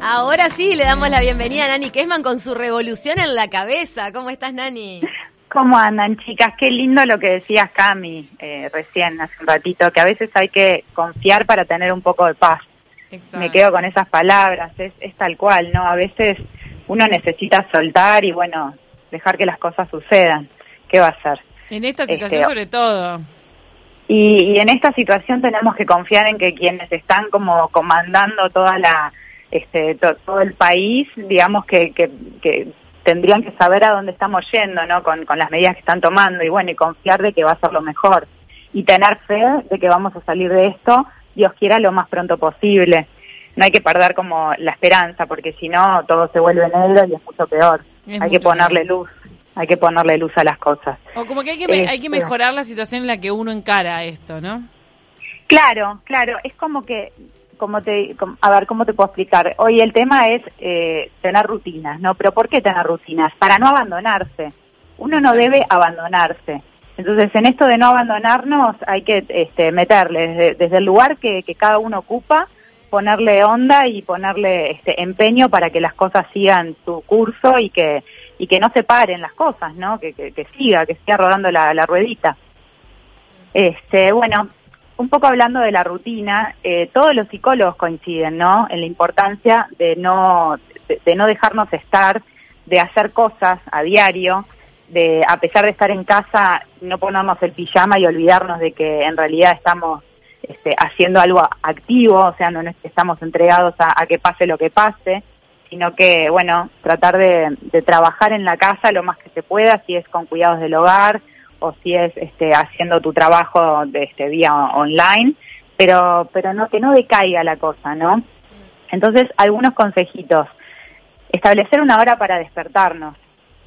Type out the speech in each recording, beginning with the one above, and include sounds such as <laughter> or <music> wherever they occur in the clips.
Ahora sí, le damos la bienvenida a Nani Kesman con su revolución en la cabeza. ¿Cómo estás, Nani? ¿Cómo andan, chicas? Qué lindo lo que decías, Cami, eh, recién, hace un ratito, que a veces hay que confiar para tener un poco de paz. Me quedo con esas palabras, es, es tal cual, ¿no? A veces uno necesita soltar y, bueno, dejar que las cosas sucedan. ¿Qué va a hacer? En esta situación sobre todo. Y, y, en esta situación tenemos que confiar en que quienes están como comandando toda la este todo el país, digamos que, que, que, tendrían que saber a dónde estamos yendo, ¿no? Con, con las medidas que están tomando y bueno, y confiar de que va a ser lo mejor y tener fe de que vamos a salir de esto, Dios quiera, lo más pronto posible. No hay que perder como la esperanza, porque si no todo se vuelve negro y es mucho peor. hay que ponerle luz hay que ponerle luz a las cosas. O como que hay que, hay que este, mejorar la situación en la que uno encara esto, ¿no? Claro, claro, es como que, como te, a ver, ¿cómo te puedo explicar? Hoy el tema es eh, tener rutinas, ¿no? Pero ¿por qué tener rutinas? Para no abandonarse. Uno no debe abandonarse. Entonces, en esto de no abandonarnos, hay que este, meterle desde, el lugar que, que, cada uno ocupa, ponerle onda y ponerle este, empeño para que las cosas sigan su curso y que y que no se paren las cosas, ¿no? Que, que, siga, que siga rodando la, la, ruedita. Este, bueno, un poco hablando de la rutina, eh, todos los psicólogos coinciden, ¿no? En la importancia de no, de, no dejarnos estar, de hacer cosas a diario, de a pesar de estar en casa, no ponernos el pijama y olvidarnos de que en realidad estamos este, haciendo algo activo, o sea, no estamos entregados a, a que pase lo que pase sino que, bueno, tratar de, trabajar en la casa lo más que se pueda, si es con cuidados del hogar o si es este, haciendo tu trabajo de este vía online, pero, pero no que no decaiga la cosa, ¿no? Entonces, algunos consejitos. Establecer una hora para despertarnos,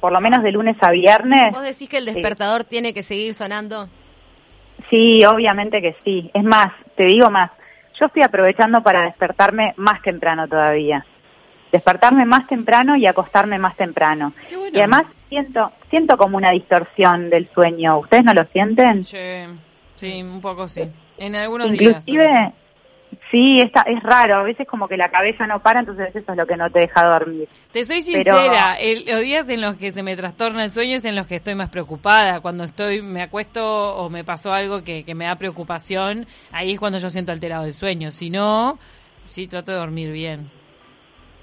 por lo menos de lunes a viernes. ¿Vos decís que el despertador tiene que seguir sonando? Sí, obviamente que sí. Es más, te digo más, yo estoy aprovechando para despertarme más temprano todavía despertarme más temprano y acostarme más temprano. Y además siento siento como una distorsión del sueño. ¿Ustedes no lo sienten? Sí, sí un poco sí. En algunos Inclusive, sí, está, es raro. A veces como que la cabeza no para, entonces eso es lo que no te deja dormir. Te soy sincera, los días en los que se me trastorna el sueño es en los que estoy más preocupada. Cuando estoy me acuesto o me pasó algo que, que me da preocupación, ahí es cuando yo siento alterado el sueño. Si no, sí trato de dormir bien.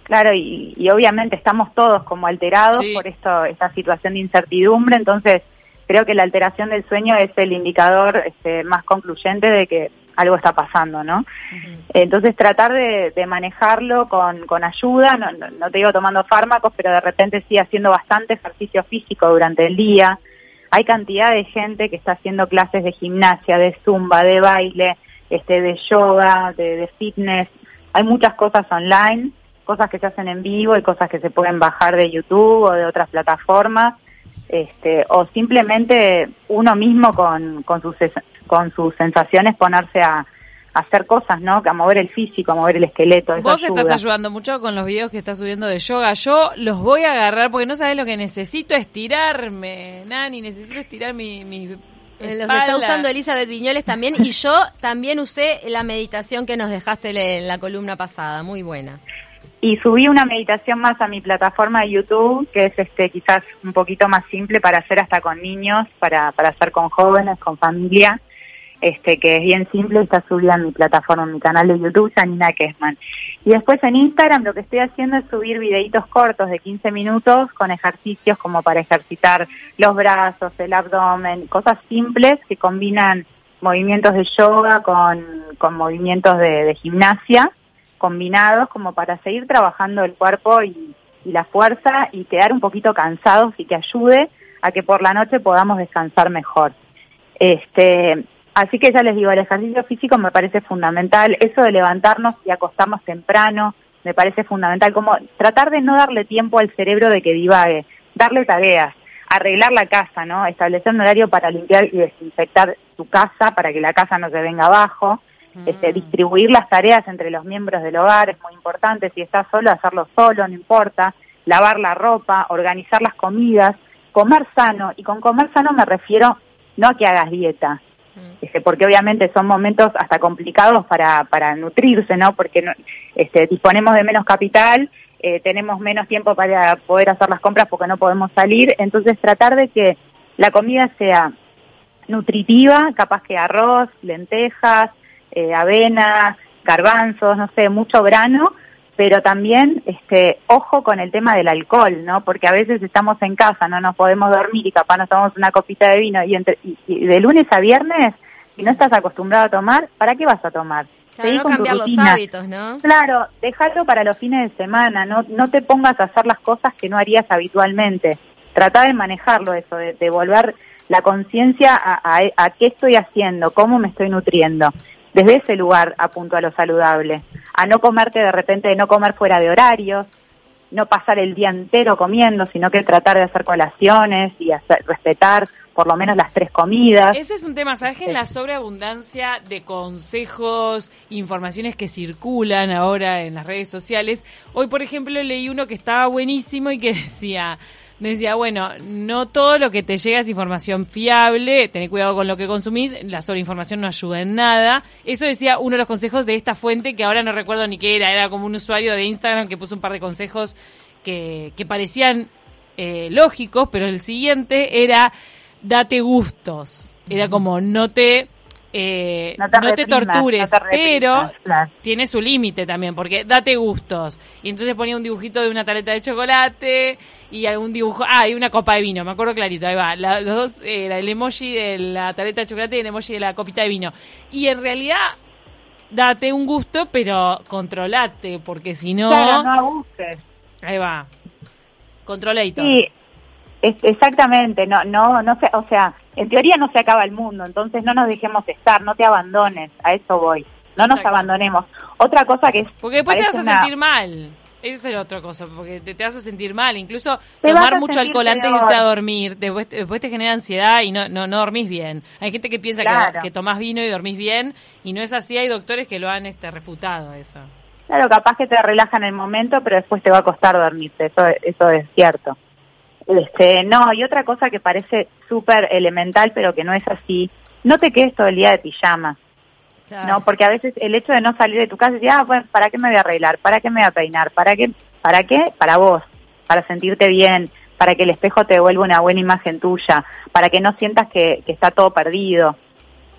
Claro, y, obviamente estamos todos como alterados por esto, esta situación de incertidumbre, entonces creo que la alteración del sueño es el indicador este, más concluyente de que algo está pasando, ¿no? Entonces tratar de, manejarlo con, con ayuda, no, no, te digo tomando fármacos, pero de repente sí haciendo bastante ejercicio físico durante el día. Hay cantidad de gente que está haciendo clases de gimnasia, de zumba, de baile, este, de yoga, de, de fitness. Hay muchas cosas online cosas que se hacen en vivo y cosas que se pueden bajar de YouTube o de otras plataformas, este, o simplemente uno mismo con, con, sus, con sus sensaciones ponerse a, hacer cosas, ¿no? A mover el físico, a mover el esqueleto. Vos estás ayudando mucho con los videos que estás subiendo de yoga. Yo los voy a agarrar porque no sabes lo que necesito estirarme, Nani, necesito estirar mi, mi eh, los está usando Elizabeth Viñoles también y yo también usé la meditación que nos dejaste en la columna pasada, muy buena y subí una meditación más a mi plataforma de YouTube, que es este quizás un poquito más simple para hacer hasta con niños, para, para hacer con jóvenes, con familia, este que es bien simple, está subida en mi plataforma, en mi canal de YouTube, Janina Kessman. Y después en Instagram lo que estoy haciendo es subir videitos cortos de 15 minutos con ejercicios como para ejercitar los brazos, el abdomen, cosas simples que combinan movimientos de yoga con, con movimientos de, de gimnasia combinados como para seguir trabajando el cuerpo y, la fuerza y quedar un poquito cansados y que ayude a que por la noche podamos descansar mejor. Este, así que ya les digo, el ejercicio físico me parece fundamental, eso de levantarnos y acostarnos temprano, me parece fundamental, como tratar de no darle tiempo al cerebro de que divague, darle tareas, arreglar la casa, ¿no? Establecer un horario para limpiar y desinfectar tu casa para que la casa no se venga abajo, este, mm. distribuir las tareas entre los miembros del hogar es muy importante, si estás solo, hacerlo solo, no importa, lavar la ropa, organizar las comidas, comer sano, y con comer sano me refiero no a que hagas dieta, Mm. Este, porque obviamente son momentos hasta complicados para, para nutrirse, ¿no? Porque este, disponemos de menos capital, eh, tenemos menos tiempo para poder hacer las compras porque no podemos salir, entonces tratar de que la comida sea nutritiva, capaz que arroz, lentejas, eh, avena, garbanzos, no sé, mucho grano, pero también este ojo con el tema del alcohol, ¿no? Porque a veces estamos en casa, no nos podemos dormir y capaz nos tomamos una copita de vino y, entre, y, de lunes a viernes, si no estás acostumbrado a tomar, ¿para qué vas a tomar? Claro, no cambiar los hábitos, ¿no? Claro, dejarlo para los fines de semana, no, no te pongas a hacer las cosas que no harías habitualmente. Trata de manejarlo eso, de, de volver la conciencia a, a, a, qué estoy haciendo, cómo me estoy nutriendo desde ese lugar apunto a lo saludable, a no comerte de repente, no comer fuera de horarios, no pasar el día entero comiendo, sino que tratar de hacer colaciones y hacer, respetar por lo menos las tres comidas. Ese es un tema, ¿sabes que en la sobreabundancia de consejos, informaciones que circulan ahora en las redes sociales, hoy por ejemplo leí uno que estaba buenísimo y que <laughs> decía, decía, bueno, no todo lo que te llega es información fiable, ten cuidado con lo que consumís, la sobreinformación no ayuda en nada. Eso decía uno de los consejos de esta fuente, que ahora no recuerdo ni qué era, era como un usuario de Instagram que puso un par de consejos que, que parecían eh, lógicos, pero el siguiente era date gustos. Era como no te eh, no te, tortures, pero tiene su límite también, porque date gustos. Y entonces ponía un dibujito de una tareta de chocolate y algún dibujo, ah, y una copa de vino, me acuerdo clarito, ahí va, los dos, eh, el emoji de la tareta de chocolate y el emoji de la copita de vino. Y en realidad, date un gusto, pero controlate, porque si no... Claro, no abuses. Ahí va. Controlator. Sí, exactamente, no, no, no sé, o sea en teoría no se acaba el mundo, entonces no nos dejemos estar, no te abandones, a eso voy, no nos abandonemos. Otra cosa que es... Porque después te vas a sentir mal. Esa es la otra cosa, porque te, te vas a sentir mal. Incluso tomar mucho alcohol antes de irte a dormir, después, después te genera ansiedad y no, no, no dormís bien. Hay gente que piensa que, que tomás vino y dormís bien y no es así. Hay doctores que lo han este, refutado eso. Claro, capaz que te relaja en el momento, pero después te va a costar dormirte. Eso, eso es cierto. Este, no, y otra cosa que parece súper elemental, pero que no es así, no te quedes todo el día de pijama. No, porque a veces el hecho de no salir de tu casa y decir, ah, bueno, ¿para qué me voy a arreglar? ¿Para qué me voy a peinar? ¿Para qué? ¿Para qué? Para vos, para sentirte bien, para que el espejo te devuelva una buena imagen tuya, para que no sientas que, que está todo perdido.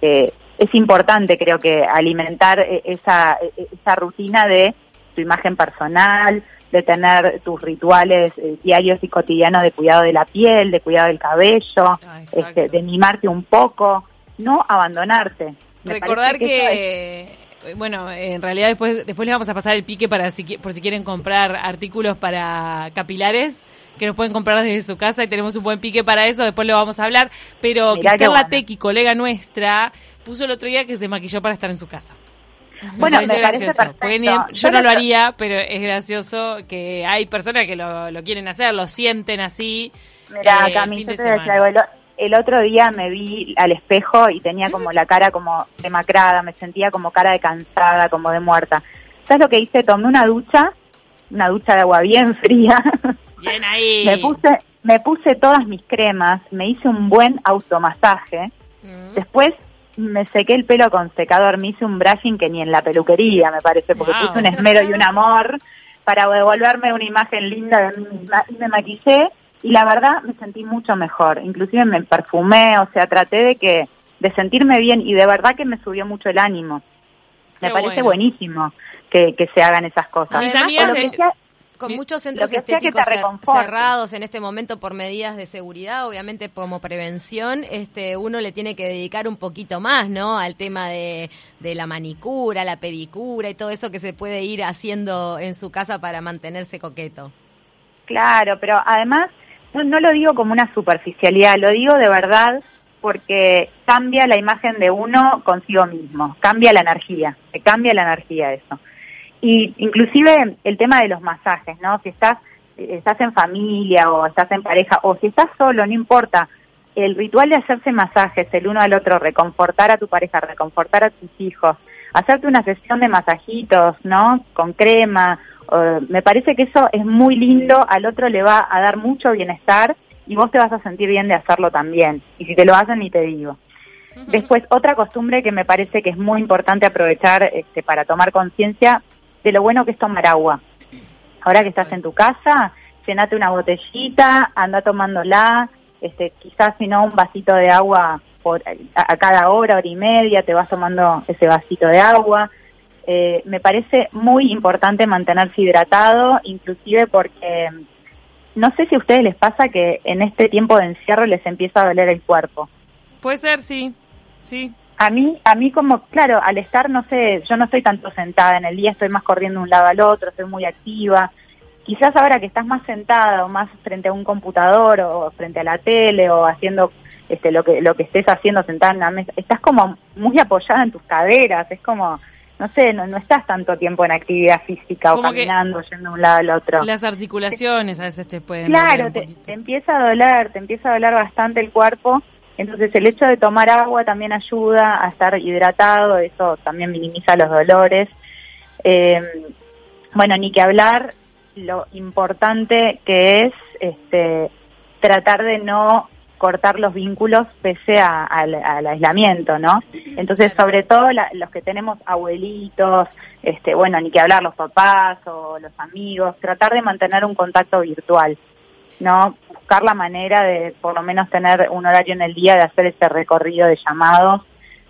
Eh, es importante, creo que, alimentar eh, esa, e, esa rutina de tu imagen personal, de tener tus rituales eh, diarios y cotidianos de cuidado de la piel, de cuidado del cabello, ah, este, de mimarte un poco, no abandonarte. Recordar que, eh, bueno, en realidad después después les vamos a pasar el pique para si, por si quieren comprar artículos para capilares que nos pueden comprar desde su casa y tenemos un buen pique para eso, después lo vamos a hablar, pero Mirá Carla Tequi, colega nuestra, puso el otro día que se maquilló para estar en su casa. Bueno, me parece, perfecto. Yo, no lo haría, pero es gracioso que hay personas que lo, lo quieren hacer, lo sienten así. Mira, eh, Cami, te algo. El, otro día me vi al espejo y tenía como la cara como demacrada, me sentía como cara de cansada, como de muerta. ¿Sabes lo que hice? Tomé una ducha, una ducha de agua bien <laughs> fría. Bien ahí. me puse me puse todas mis cremas, me hice un buen automasaje. Mm. Después me sequé el pelo con secador, me hice un brushing que ni en la peluquería, me parece, porque puse un esmero y un amor para devolverme una imagen linda de mí misma. Y me maquillé y la verdad me sentí mucho mejor. Inclusive me perfumé, o sea, traté de que de sentirme bien y de verdad que me subió mucho el ánimo. Me parece buenísimo que, que se hagan esas cosas. Mis amigas, con muchos centros estéticos cerrados en este momento por medidas de seguridad, obviamente como prevención, este uno le tiene que dedicar un poquito más, ¿no? Al tema de, de la manicura, la pedicura y todo eso que se puede ir haciendo en su casa para mantenerse coqueto. Claro, pero además no, no lo digo como una superficialidad, lo digo de verdad porque cambia la imagen de uno consigo mismo, cambia la energía, se cambia la energía eso. Y inclusive el tema de los masajes, ¿no? Si estás, estás en familia o estás en pareja o si estás solo, no importa. El ritual de hacerse masajes el uno al otro, reconfortar a tu pareja, reconfortar a tus hijos, hacerte una sesión de masajitos, ¿no? Con crema. me parece que eso es muy lindo, al otro le va a dar mucho bienestar y vos te vas a sentir bien de hacerlo también. Y si te lo hacen, ni te digo. Después, otra costumbre que me parece que es muy importante aprovechar este, para tomar conciencia de lo bueno que es tomar agua. Ahora que estás en tu casa, llenate una botellita, anda tomándola, este, quizás si no un vasito de agua por, a, cada hora, hora y media, te vas tomando ese vasito de agua. Eh, me parece muy importante mantenerse hidratado, inclusive porque no sé si a ustedes les pasa que en este tiempo de encierro les empieza a doler el cuerpo. Puede ser, sí, sí. A mí, a mí como, claro, al estar, no sé, yo no estoy tanto sentada en el día, estoy más corriendo de un lado al otro, soy muy activa. Quizás ahora que estás más sentada o más frente a un computador o frente a la tele o haciendo este, lo que lo que estés haciendo sentada en la mesa, estás como muy apoyada en tus caderas, es como no sé, no, no estás tanto tiempo en actividad física o caminando, yendo de un lado al otro. Las articulaciones a veces te pueden Claro, te, empieza a doler, te empieza a doler bastante el cuerpo. Entonces el hecho de tomar agua también ayuda a estar hidratado, eso también minimiza los dolores. Eh, bueno, ni que hablar lo importante que es este, tratar de no cortar los vínculos pese al aislamiento, ¿no? Entonces, sobre todo los que tenemos abuelitos, este, bueno, ni que hablar los papás o los amigos, tratar de mantener un contacto virtual, ¿no? Buscar la manera de por lo menos tener un horario en el día de hacer ese recorrido de llamados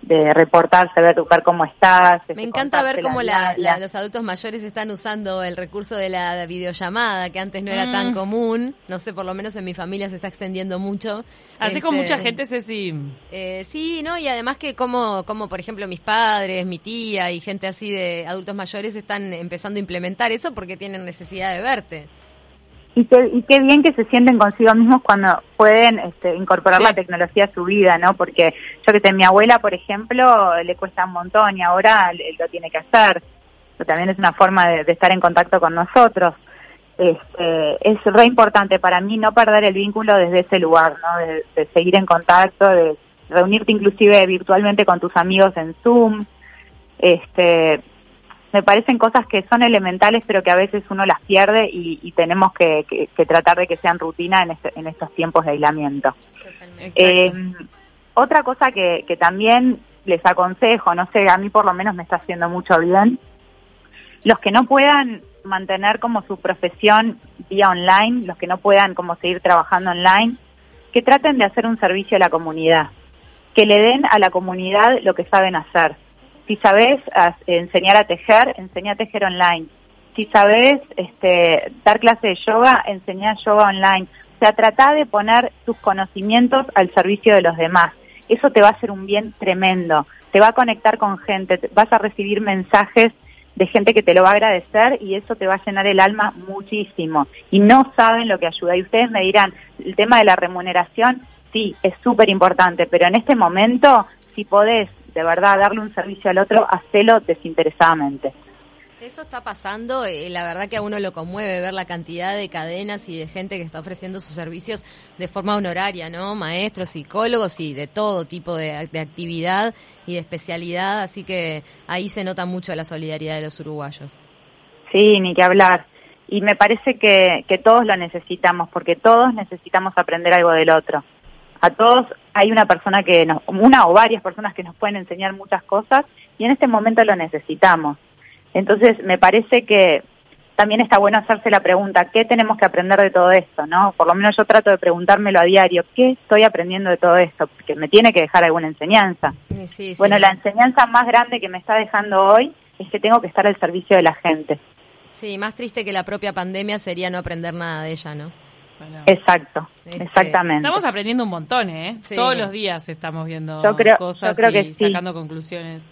de reportarse, ver, ver cómo estás. Me encanta ver cómo los adultos mayores están usando el recurso de la videollamada, que antes no era tan mm. común. No sé, por lo menos en mi familia se está extendiendo mucho. Así con mucha este, gente, Ceci. Eh, sí, ¿no? Y además que como, como, por ejemplo, mis padres, mi tía y gente así de adultos mayores están empezando a implementar eso porque tienen necesidad de verte y qué, bien que se sienten consigo mismos cuando pueden este, incorporar la tecnología a su vida, ¿no? Porque yo que sé, mi abuela, por ejemplo, le cuesta un montón y ahora lo tiene que hacer. Pero también es una forma de, estar en contacto con nosotros. Este, es re importante para mí no perder el vínculo desde ese lugar, ¿no? De, de seguir en contacto, de reunirte inclusive virtualmente con tus amigos en Zoom. Este, me parecen cosas que son elementales pero que a veces uno las pierde y, tenemos que, tratar de que sean rutina en, este, en estos tiempos de aislamiento. Eh, otra cosa que, también les aconsejo, no sé, a mí por lo menos me está haciendo mucho bien, los que no puedan mantener como su profesión vía online, los que no puedan como seguir trabajando online, que traten de hacer un servicio a la comunidad, que le den a la comunidad lo que saben hacer si sabes enseñar a tejer, enseña a tejer online. Si sabes este, dar clase de yoga, enseña yoga online. O sea, trata de poner tus conocimientos al servicio de los demás. Eso te va a hacer un bien tremendo. Te va a conectar con gente, vas a recibir mensajes de gente que te lo va a agradecer y eso te va a llenar el alma muchísimo. Y no saben lo que ayuda. Y ustedes me dirán, el tema de la remuneración, sí, es súper importante, pero en este momento, si podés de verdad darle un servicio al otro, hacelo desinteresadamente. Eso está pasando, eh, la verdad que a uno lo conmueve ver la cantidad de cadenas y de gente que está ofreciendo sus servicios de forma honoraria, ¿no? Maestros, psicólogos y de todo tipo de, actividad y de especialidad, así que ahí se nota mucho la solidaridad de los uruguayos. Sí, ni que hablar. Y me parece que, que todos lo necesitamos, porque todos necesitamos aprender algo del otro a todos hay una persona que nos, una o varias personas que nos pueden enseñar muchas cosas y en este momento lo necesitamos. Entonces me parece que también está bueno hacerse la pregunta, ¿qué tenemos que aprender de todo esto? ¿no? Por lo menos yo trato de preguntármelo a diario, ¿qué estoy aprendiendo de todo esto? Porque me tiene que dejar alguna enseñanza. bueno, la enseñanza más grande que me está dejando hoy es que tengo que estar al servicio de la gente. Sí, más triste que la propia pandemia sería no aprender nada de ella, ¿no? Exacto, este, exactamente. Estamos aprendiendo un montón, ¿eh? Todos los días estamos viendo cosas y sacando conclusiones.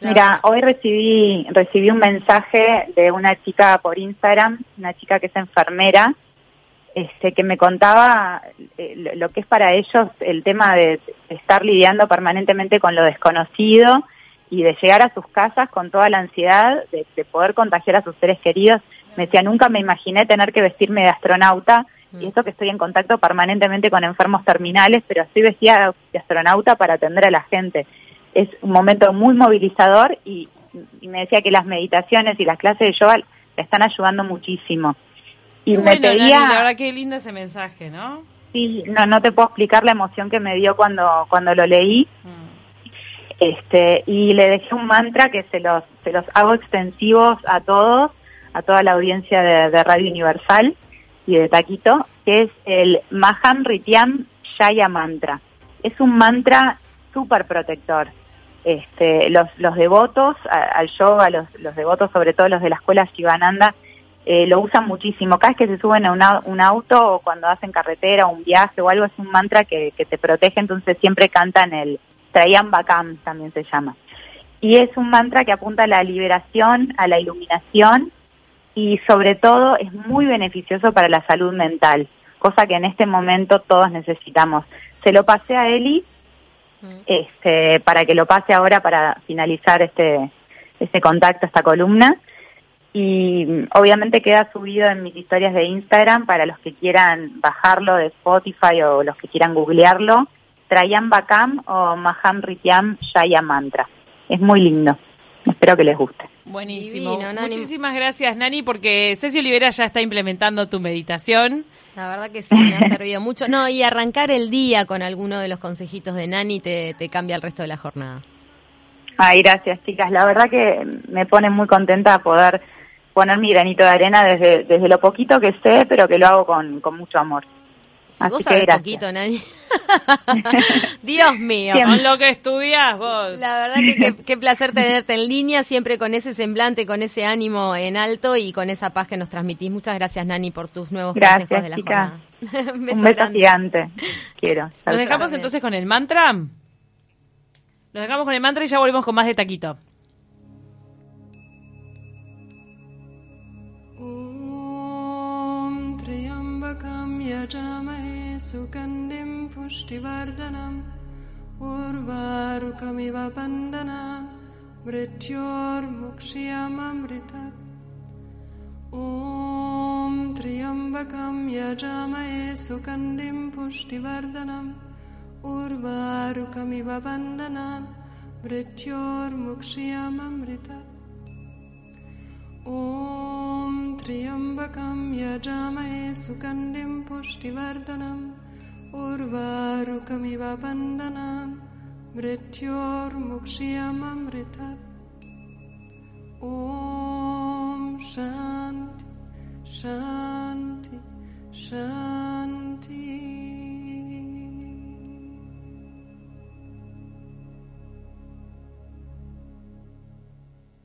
Mira, hoy recibí recibí un mensaje de una chica por Instagram, una chica que es enfermera, este, que me contaba eh, lo que es para ellos el tema de estar lidiando permanentemente con lo desconocido y de llegar a sus casas con toda la ansiedad de, de poder contagiar a sus seres queridos. Me decía, nunca me imaginé tener que vestirme de astronauta y esto que estoy en contacto permanentemente con enfermos terminales, pero estoy vestida de astronauta para atender a la gente. Es un momento muy movilizador y, me decía que las meditaciones y las clases de yoga le están ayudando muchísimo. Y me pedía... la verdad qué lindo ese mensaje, ¿no? Sí, no, no te puedo explicar la emoción que me dio cuando, cuando lo leí. Mm. Este, y le dejé un mantra que se los, se los hago extensivos a todos, a toda la audiencia de, Radio Universal y de Taquito, que es el Maham Rityam Shaya Mantra. Es un mantra súper protector. Este, los, los devotos al yoga, los, los devotos, sobre todo los de la escuela Shivananda, eh, lo usan muchísimo. Cada vez que se suben a un auto o cuando hacen carretera o un viaje o algo, es un mantra que, que te protege, entonces siempre cantan el Trayan Bakam, también se llama. Y es un mantra que apunta a la liberación, a la iluminación y sobre todo es muy beneficioso para la salud mental, cosa que en este momento todos necesitamos. Se lo pasé a Eli mm. este, para que lo pase ahora para finalizar este, este contacto, esta columna y obviamente queda subido en mis historias de Instagram para los que quieran bajarlo de Spotify o los que quieran googlearlo, Trayan Bakam o Maham Rityam Shaya Mantra. Es muy lindo. Espero que les guste. Buenísimo. Muchísimas gracias, Nani, porque Ceci Olivera ya está implementando tu meditación. La verdad que sí, me ha servido mucho. No, y arrancar el día con alguno de los consejitos de Nani te, te cambia el resto de la jornada. Ay, gracias, chicas. La verdad que me pone muy contenta poder poner mi granito de arena desde, desde lo poquito que sé, pero que lo hago con, con mucho amor. Si Así vos sabés poquito, Nani. <laughs> Dios mío. Con lo que estudias vos. La verdad que qué, placer tenerte en línea, siempre con ese semblante, con ese ánimo en alto y con esa paz que nos transmitís. Muchas gracias, Nani, por tus nuevos consejos de la chica. jornada. <laughs> Un beso, gigante. Quiero. Saludar. Nos dejamos entonces con el mantra. Nos dejamos con el mantra y ya volvemos con más de Taquito. Um, Om Triambakam सुगन्धिं पुष्टिवर्धनम् उर्वारुकमिव बन्दना मृत्योर्मुक्ष्यममृतत् ॐ त्र्यम्बकं यजामहे सुगन्धिं पुष्टिवर्धनम् उर्वारुकमिव बन्दना मृत्योर्मुक्ष्यममृतत् ॐ त्र्यम्बकं यजामहे सुगन्धिं पुष्टिवर्धनम् उर्वारुकमिव वन्दनान् मृत्योर्मुक्ष्यममृतत् ॐ शान्ति शान्ति शान्ति